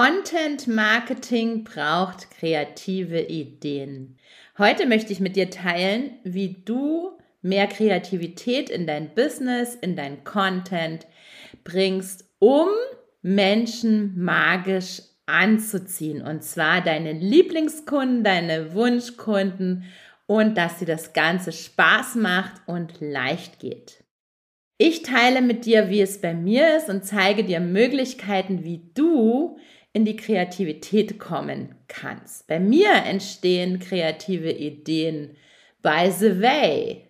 Content Marketing braucht kreative Ideen. Heute möchte ich mit dir teilen, wie du mehr Kreativität in dein Business, in dein Content bringst, um Menschen magisch anzuziehen. Und zwar deine Lieblingskunden, deine Wunschkunden und dass dir das Ganze Spaß macht und leicht geht. Ich teile mit dir, wie es bei mir ist und zeige dir Möglichkeiten, wie du in die Kreativität kommen kannst. Bei mir entstehen kreative Ideen by the way.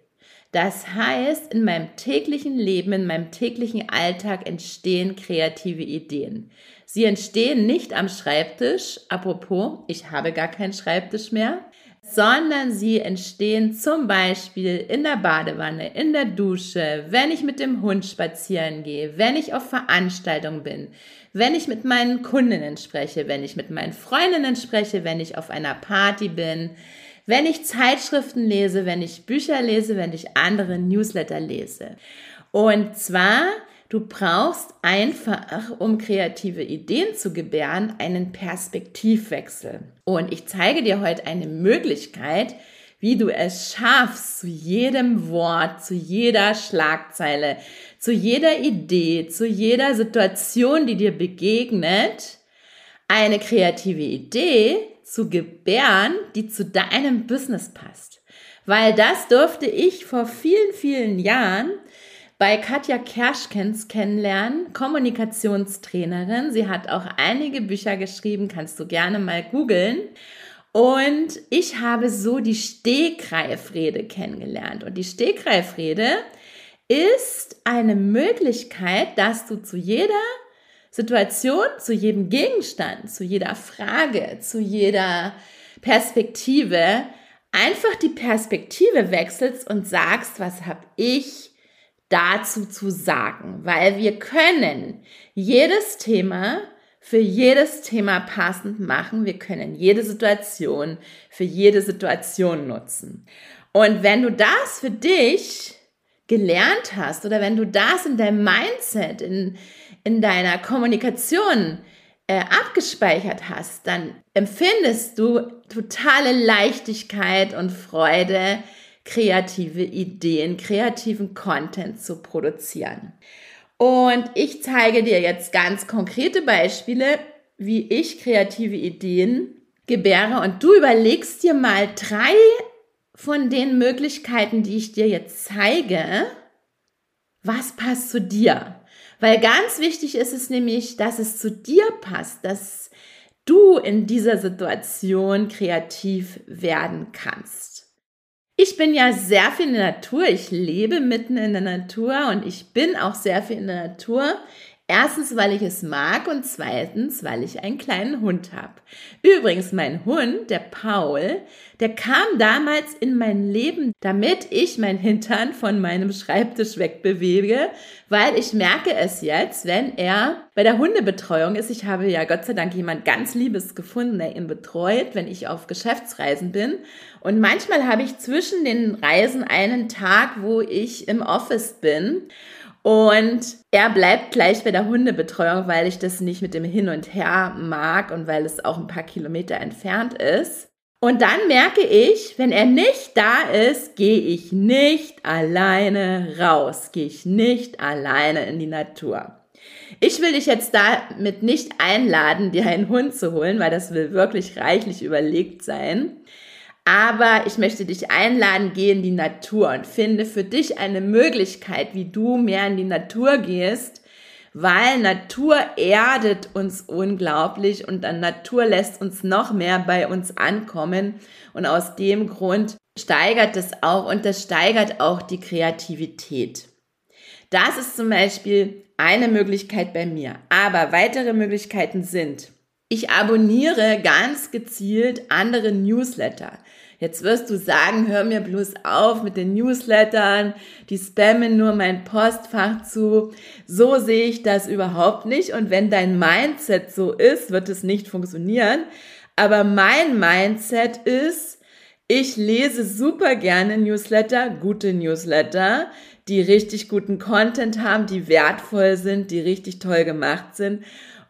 Das heißt, in meinem täglichen Leben, in meinem täglichen Alltag entstehen kreative Ideen. Sie entstehen nicht am Schreibtisch, apropos, ich habe gar keinen Schreibtisch mehr, sondern sie entstehen zum Beispiel in der Badewanne, in der Dusche, wenn ich mit dem Hund spazieren gehe, wenn ich auf Veranstaltungen bin, wenn ich mit meinen Kundinnen spreche, wenn ich mit meinen Freundinnen spreche, wenn ich auf einer Party bin, wenn ich Zeitschriften lese, wenn ich Bücher lese, wenn ich andere Newsletter lese. Und zwar, du brauchst einfach, um kreative Ideen zu gebären, einen Perspektivwechsel. Und ich zeige dir heute eine Möglichkeit, wie du es schaffst, zu jedem Wort, zu jeder Schlagzeile, zu jeder Idee, zu jeder Situation, die dir begegnet, eine kreative Idee zu gebären, die zu deinem Business passt. Weil das durfte ich vor vielen, vielen Jahren bei Katja Kerschkens kennenlernen, Kommunikationstrainerin. Sie hat auch einige Bücher geschrieben, kannst du gerne mal googeln. Und ich habe so die Stegreifrede kennengelernt. Und die Stegreifrede ist eine Möglichkeit, dass du zu jeder Situation, zu jedem Gegenstand, zu jeder Frage, zu jeder Perspektive einfach die Perspektive wechselst und sagst, was habe ich dazu zu sagen? Weil wir können jedes Thema für jedes Thema passend machen. Wir können jede Situation für jede Situation nutzen. Und wenn du das für dich gelernt hast oder wenn du das in deinem Mindset, in, in deiner Kommunikation äh, abgespeichert hast, dann empfindest du totale Leichtigkeit und Freude, kreative Ideen, kreativen Content zu produzieren. Und ich zeige dir jetzt ganz konkrete Beispiele, wie ich kreative Ideen gebäre. Und du überlegst dir mal drei von den Möglichkeiten, die ich dir jetzt zeige, was passt zu dir. Weil ganz wichtig ist es nämlich, dass es zu dir passt, dass du in dieser Situation kreativ werden kannst. Ich bin ja sehr viel in der Natur. Ich lebe mitten in der Natur und ich bin auch sehr viel in der Natur. Erstens, weil ich es mag und zweitens, weil ich einen kleinen Hund habe. Übrigens, mein Hund, der Paul, der kam damals in mein Leben, damit ich mein Hintern von meinem Schreibtisch wegbewege, weil ich merke es jetzt, wenn er bei der Hundebetreuung ist. Ich habe ja Gott sei Dank jemand ganz Liebes gefunden, der ihn betreut, wenn ich auf Geschäftsreisen bin. Und manchmal habe ich zwischen den Reisen einen Tag, wo ich im Office bin. Und er bleibt gleich bei der Hundebetreuung, weil ich das nicht mit dem Hin und Her mag und weil es auch ein paar Kilometer entfernt ist. Und dann merke ich, wenn er nicht da ist, gehe ich nicht alleine raus, gehe ich nicht alleine in die Natur. Ich will dich jetzt damit nicht einladen, dir einen Hund zu holen, weil das will wirklich reichlich überlegt sein. Aber ich möchte dich einladen, geh in die Natur und finde für dich eine Möglichkeit, wie du mehr in die Natur gehst, weil Natur erdet uns unglaublich und dann Natur lässt uns noch mehr bei uns ankommen und aus dem Grund steigert es auch und das steigert auch die Kreativität. Das ist zum Beispiel eine Möglichkeit bei mir. Aber weitere Möglichkeiten sind, ich abonniere ganz gezielt andere Newsletter. Jetzt wirst du sagen, hör mir bloß auf mit den Newslettern, die spammen nur mein Postfach zu. So sehe ich das überhaupt nicht. Und wenn dein Mindset so ist, wird es nicht funktionieren. Aber mein Mindset ist, ich lese super gerne Newsletter, gute Newsletter, die richtig guten Content haben, die wertvoll sind, die richtig toll gemacht sind.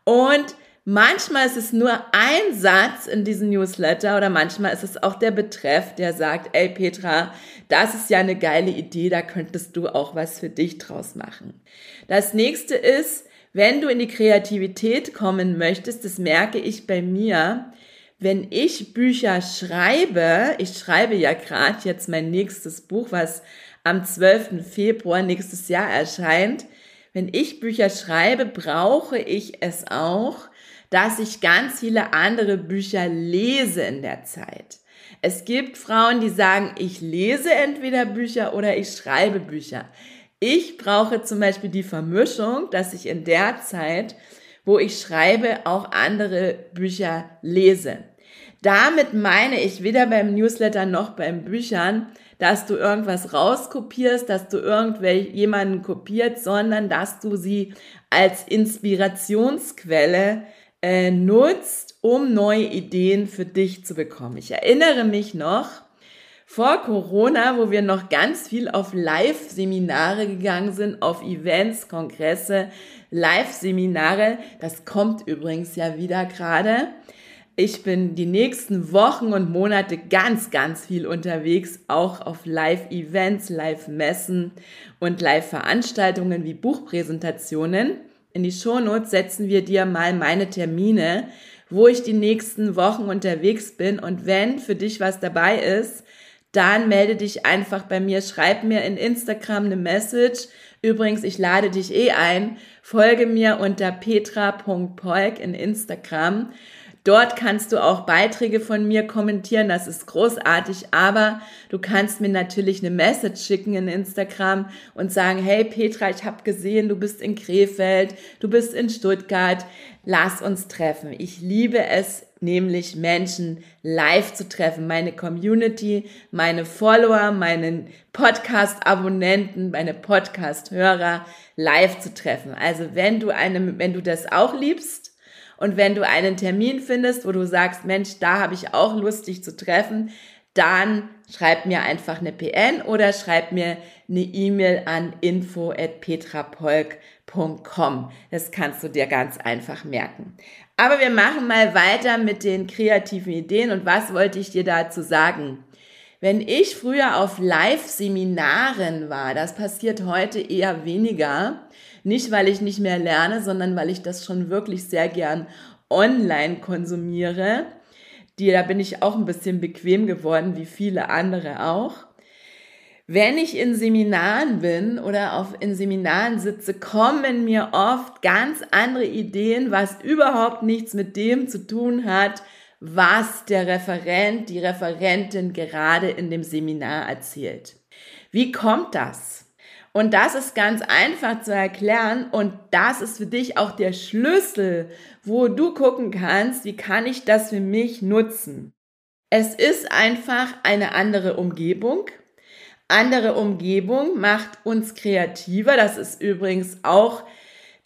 Und Manchmal ist es nur ein Satz in diesem Newsletter oder manchmal ist es auch der Betreff, der sagt, ey Petra, das ist ja eine geile Idee, da könntest du auch was für dich draus machen. Das nächste ist, wenn du in die Kreativität kommen möchtest, das merke ich bei mir, wenn ich Bücher schreibe, ich schreibe ja gerade jetzt mein nächstes Buch, was am 12. Februar nächstes Jahr erscheint, wenn ich Bücher schreibe, brauche ich es auch, dass ich ganz viele andere Bücher lese in der Zeit. Es gibt Frauen, die sagen, ich lese entweder Bücher oder ich schreibe Bücher. Ich brauche zum Beispiel die Vermischung, dass ich in der Zeit, wo ich schreibe, auch andere Bücher lese. Damit meine ich weder beim Newsletter noch beim Büchern, dass du irgendwas rauskopierst, dass du irgendjemanden kopiert, sondern dass du sie als Inspirationsquelle äh, nutzt, um neue Ideen für dich zu bekommen. Ich erinnere mich noch, vor Corona, wo wir noch ganz viel auf Live-Seminare gegangen sind, auf Events, Kongresse, Live-Seminare. Das kommt übrigens ja wieder gerade. Ich bin die nächsten Wochen und Monate ganz, ganz viel unterwegs, auch auf Live-Events, Live-Messen und Live-Veranstaltungen wie Buchpräsentationen. In die Shownotes setzen wir dir mal meine Termine, wo ich die nächsten Wochen unterwegs bin. Und wenn für dich was dabei ist, dann melde dich einfach bei mir, schreib mir in Instagram eine Message. Übrigens, ich lade dich eh ein, folge mir unter petra.polk in Instagram Dort kannst du auch Beiträge von mir kommentieren, das ist großartig, aber du kannst mir natürlich eine Message schicken in Instagram und sagen, hey Petra, ich habe gesehen, du bist in Krefeld, du bist in Stuttgart, lass uns treffen. Ich liebe es, nämlich Menschen live zu treffen, meine Community, meine Follower, meinen Podcast-Abonnenten, meine Podcast-Hörer live zu treffen. Also wenn du eine, wenn du das auch liebst, und wenn du einen Termin findest, wo du sagst, Mensch, da habe ich auch Lust, dich zu treffen, dann schreib mir einfach eine PN oder schreib mir eine E-Mail an info@petrapolk.com. Das kannst du dir ganz einfach merken. Aber wir machen mal weiter mit den kreativen Ideen und was wollte ich dir dazu sagen? Wenn ich früher auf Live-Seminaren war, das passiert heute eher weniger, nicht, weil ich nicht mehr lerne, sondern weil ich das schon wirklich sehr gern online konsumiere. Die, da bin ich auch ein bisschen bequem geworden, wie viele andere auch. Wenn ich in Seminaren bin oder auf, in Seminaren sitze, kommen mir oft ganz andere Ideen, was überhaupt nichts mit dem zu tun hat, was der Referent, die Referentin gerade in dem Seminar erzählt. Wie kommt das? Und das ist ganz einfach zu erklären und das ist für dich auch der Schlüssel, wo du gucken kannst, wie kann ich das für mich nutzen. Es ist einfach eine andere Umgebung. Andere Umgebung macht uns kreativer. Das ist übrigens auch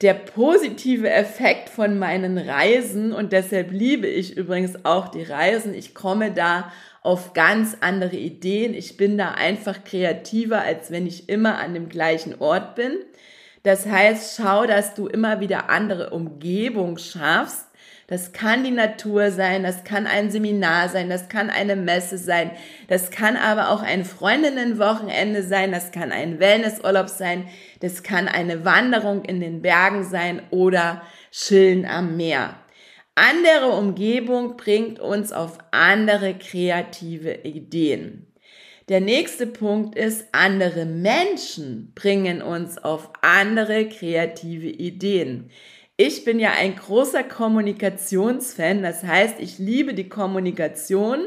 der positive Effekt von meinen Reisen und deshalb liebe ich übrigens auch die Reisen. Ich komme da auf ganz andere Ideen. Ich bin da einfach kreativer, als wenn ich immer an dem gleichen Ort bin. Das heißt, schau, dass du immer wieder andere Umgebung schaffst. Das kann die Natur sein, das kann ein Seminar sein, das kann eine Messe sein, das kann aber auch ein Freundinnenwochenende sein, das kann ein Wellnessurlaub sein, das kann eine Wanderung in den Bergen sein oder Chillen am Meer. Andere Umgebung bringt uns auf andere kreative Ideen. Der nächste Punkt ist, andere Menschen bringen uns auf andere kreative Ideen. Ich bin ja ein großer Kommunikationsfan, das heißt, ich liebe die Kommunikation.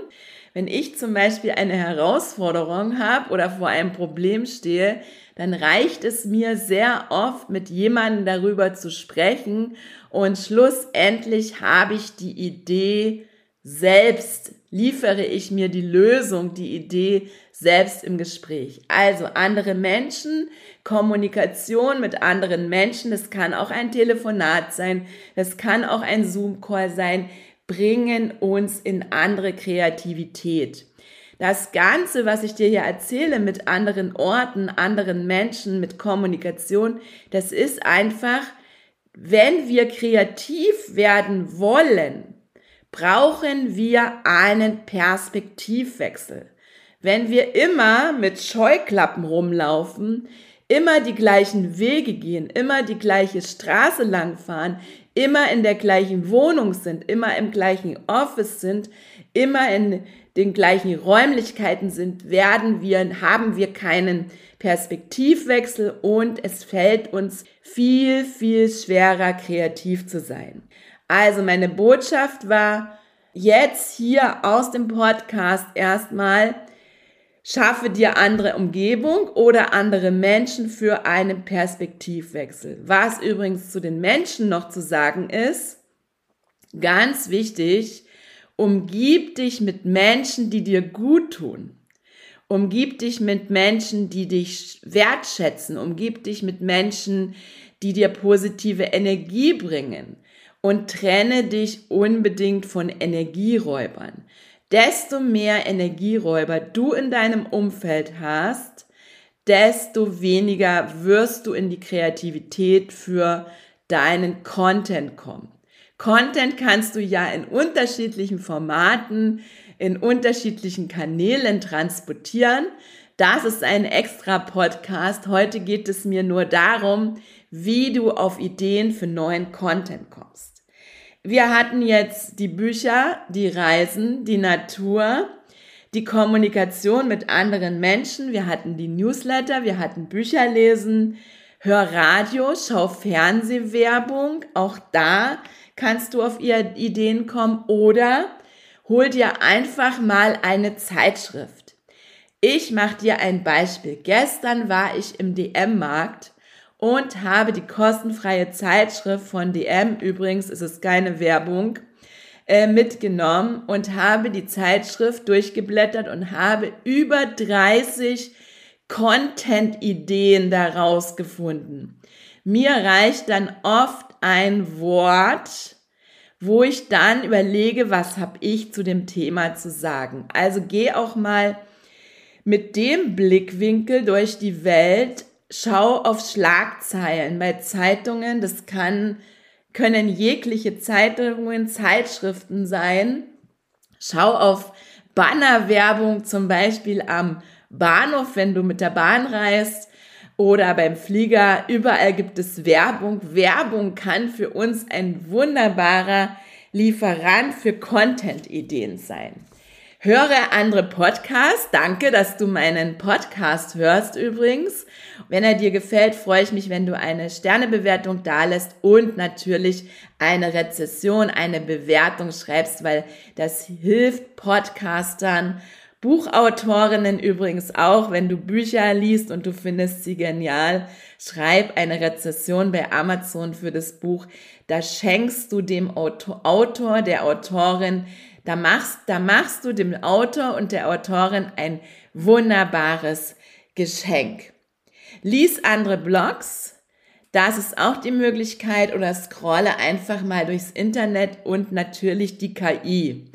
Wenn ich zum Beispiel eine Herausforderung habe oder vor einem Problem stehe, dann reicht es mir sehr oft, mit jemandem darüber zu sprechen und schlussendlich habe ich die Idee selbst, liefere ich mir die Lösung, die Idee selbst im Gespräch. Also andere Menschen, Kommunikation mit anderen Menschen, das kann auch ein Telefonat sein, das kann auch ein Zoom-Call sein, bringen uns in andere Kreativität. Das Ganze, was ich dir hier erzähle mit anderen Orten, anderen Menschen, mit Kommunikation, das ist einfach, wenn wir kreativ werden wollen, brauchen wir einen Perspektivwechsel. Wenn wir immer mit Scheuklappen rumlaufen, immer die gleichen Wege gehen, immer die gleiche Straße langfahren, immer in der gleichen Wohnung sind, immer im gleichen Office sind, immer in den gleichen Räumlichkeiten sind, werden wir, haben wir keinen Perspektivwechsel und es fällt uns viel, viel schwerer, kreativ zu sein. Also meine Botschaft war jetzt hier aus dem Podcast erstmal, Schaffe dir andere Umgebung oder andere Menschen für einen Perspektivwechsel. Was übrigens zu den Menschen noch zu sagen ist, ganz wichtig, umgib dich mit Menschen, die dir gut tun. Umgib dich mit Menschen, die dich wertschätzen. Umgib dich mit Menschen, die dir positive Energie bringen. Und trenne dich unbedingt von Energieräubern desto mehr Energieräuber du in deinem Umfeld hast, desto weniger wirst du in die Kreativität für deinen Content kommen. Content kannst du ja in unterschiedlichen Formaten, in unterschiedlichen Kanälen transportieren. Das ist ein extra Podcast. Heute geht es mir nur darum, wie du auf Ideen für neuen Content kommst wir hatten jetzt die Bücher, die Reisen, die Natur, die Kommunikation mit anderen Menschen, wir hatten die Newsletter, wir hatten Bücher lesen, hör Radio, schau Fernsehwerbung, auch da kannst du auf Ideen kommen oder hol dir einfach mal eine Zeitschrift. Ich mache dir ein Beispiel. Gestern war ich im DM-Markt und habe die kostenfreie Zeitschrift von DM, übrigens ist es keine Werbung, äh, mitgenommen und habe die Zeitschrift durchgeblättert und habe über 30 Content-Ideen daraus gefunden. Mir reicht dann oft ein Wort, wo ich dann überlege, was habe ich zu dem Thema zu sagen. Also geh auch mal mit dem Blickwinkel durch die Welt, schau auf Schlagzeilen bei Zeitungen. Das kann, können jegliche Zeitungen, Zeitschriften sein. Schau auf Bannerwerbung zum Beispiel am Bahnhof, wenn du mit der Bahn reist oder beim Flieger. Überall gibt es Werbung. Werbung kann für uns ein wunderbarer Lieferant für Content-Ideen sein. Höre andere Podcasts. Danke, dass du meinen Podcast hörst übrigens. Wenn er dir gefällt, freue ich mich, wenn du eine Sternebewertung dalässt und natürlich eine Rezession, eine Bewertung schreibst, weil das hilft Podcastern, Buchautorinnen übrigens auch, wenn du Bücher liest und du findest sie genial, schreib eine Rezession bei Amazon für das Buch. Da schenkst du dem Autor, der Autorin da machst, da machst du dem Autor und der Autorin ein wunderbares Geschenk. Lies andere Blogs. Das ist auch die Möglichkeit oder scrolle einfach mal durchs Internet und natürlich die KI.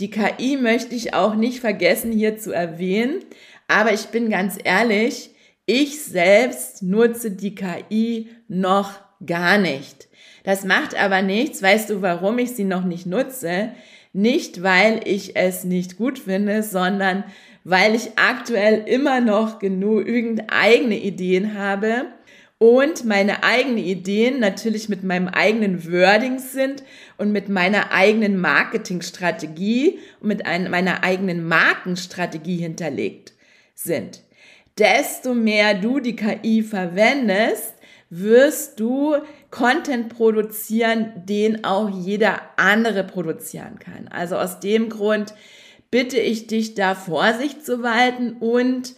Die KI möchte ich auch nicht vergessen hier zu erwähnen, aber ich bin ganz ehrlich, ich selbst nutze die KI noch gar nicht. Das macht aber nichts. Weißt du, warum ich sie noch nicht nutze? Nicht, weil ich es nicht gut finde, sondern weil ich aktuell immer noch genügend eigene Ideen habe und meine eigenen Ideen natürlich mit meinem eigenen Wording sind und mit meiner eigenen Marketingstrategie und mit ein, meiner eigenen Markenstrategie hinterlegt sind. Desto mehr du die KI verwendest, wirst du Content produzieren, den auch jeder andere produzieren kann. Also aus dem Grund bitte ich dich da Vorsicht zu walten und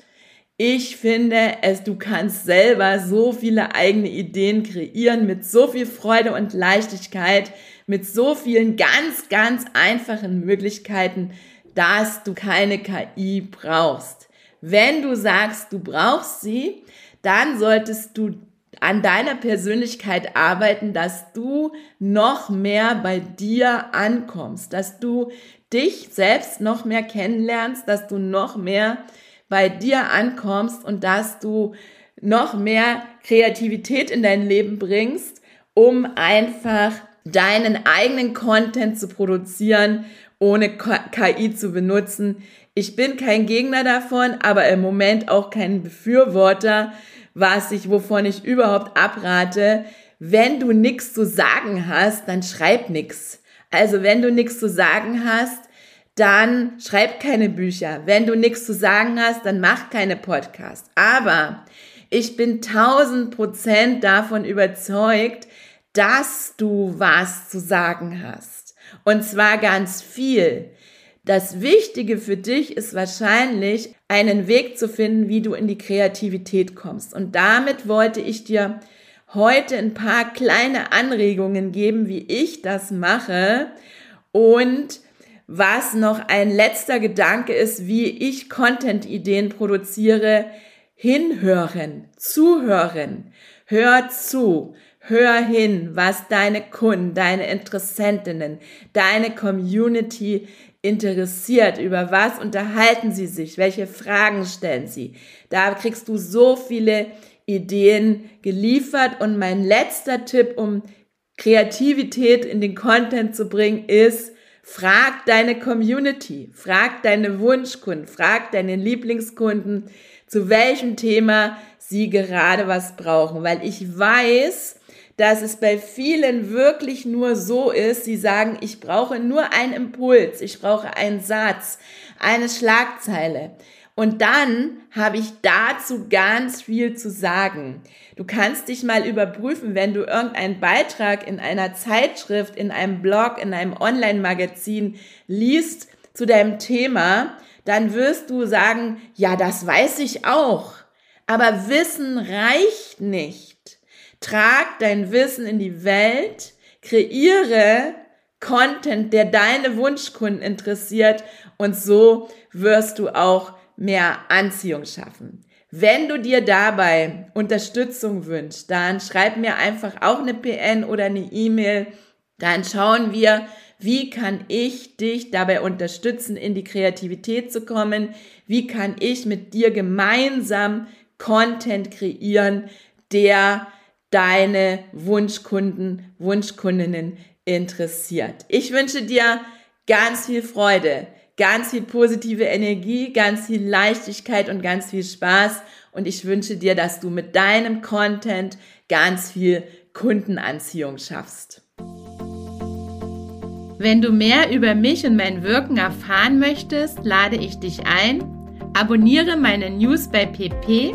ich finde es, du kannst selber so viele eigene Ideen kreieren mit so viel Freude und Leichtigkeit, mit so vielen ganz, ganz einfachen Möglichkeiten, dass du keine KI brauchst. Wenn du sagst, du brauchst sie, dann solltest du an deiner Persönlichkeit arbeiten, dass du noch mehr bei dir ankommst, dass du dich selbst noch mehr kennenlernst, dass du noch mehr bei dir ankommst und dass du noch mehr Kreativität in dein Leben bringst, um einfach deinen eigenen Content zu produzieren, ohne KI zu benutzen. Ich bin kein Gegner davon, aber im Moment auch kein Befürworter, was ich, wovon ich überhaupt abrate. Wenn du nichts zu sagen hast, dann schreib nichts. Also wenn du nichts zu sagen hast, dann schreib keine Bücher. Wenn du nichts zu sagen hast, dann mach keine Podcasts. Aber ich bin tausend Prozent davon überzeugt, dass du was zu sagen hast. Und zwar ganz viel. Das Wichtige für dich ist wahrscheinlich, einen Weg zu finden, wie du in die Kreativität kommst. Und damit wollte ich dir heute ein paar kleine Anregungen geben, wie ich das mache und was noch ein letzter Gedanke ist, wie ich Content-Ideen produziere. Hinhören, zuhören, hör zu, hör hin, was deine Kunden, deine Interessentinnen, deine Community interessiert, über was unterhalten sie sich, welche Fragen stellen sie. Da kriegst du so viele Ideen geliefert und mein letzter Tipp, um Kreativität in den Content zu bringen, ist, frag deine Community, frag deine Wunschkunden, frag deine Lieblingskunden, zu welchem Thema sie gerade was brauchen, weil ich weiß, dass es bei vielen wirklich nur so ist, sie sagen, ich brauche nur einen Impuls, ich brauche einen Satz, eine Schlagzeile. Und dann habe ich dazu ganz viel zu sagen. Du kannst dich mal überprüfen, wenn du irgendeinen Beitrag in einer Zeitschrift, in einem Blog, in einem Online-Magazin liest zu deinem Thema, dann wirst du sagen, ja, das weiß ich auch. Aber Wissen reicht nicht. Trag dein Wissen in die Welt, kreiere Content, der deine Wunschkunden interessiert und so wirst du auch mehr Anziehung schaffen. Wenn du dir dabei Unterstützung wünschst, dann schreib mir einfach auch eine PN oder eine E-Mail. Dann schauen wir, wie kann ich dich dabei unterstützen, in die Kreativität zu kommen? Wie kann ich mit dir gemeinsam Content kreieren, der deine Wunschkunden, Wunschkundinnen interessiert. Ich wünsche dir ganz viel Freude, ganz viel positive Energie, ganz viel Leichtigkeit und ganz viel Spaß. Und ich wünsche dir, dass du mit deinem Content ganz viel Kundenanziehung schaffst. Wenn du mehr über mich und mein Wirken erfahren möchtest, lade ich dich ein. Abonniere meine News bei PP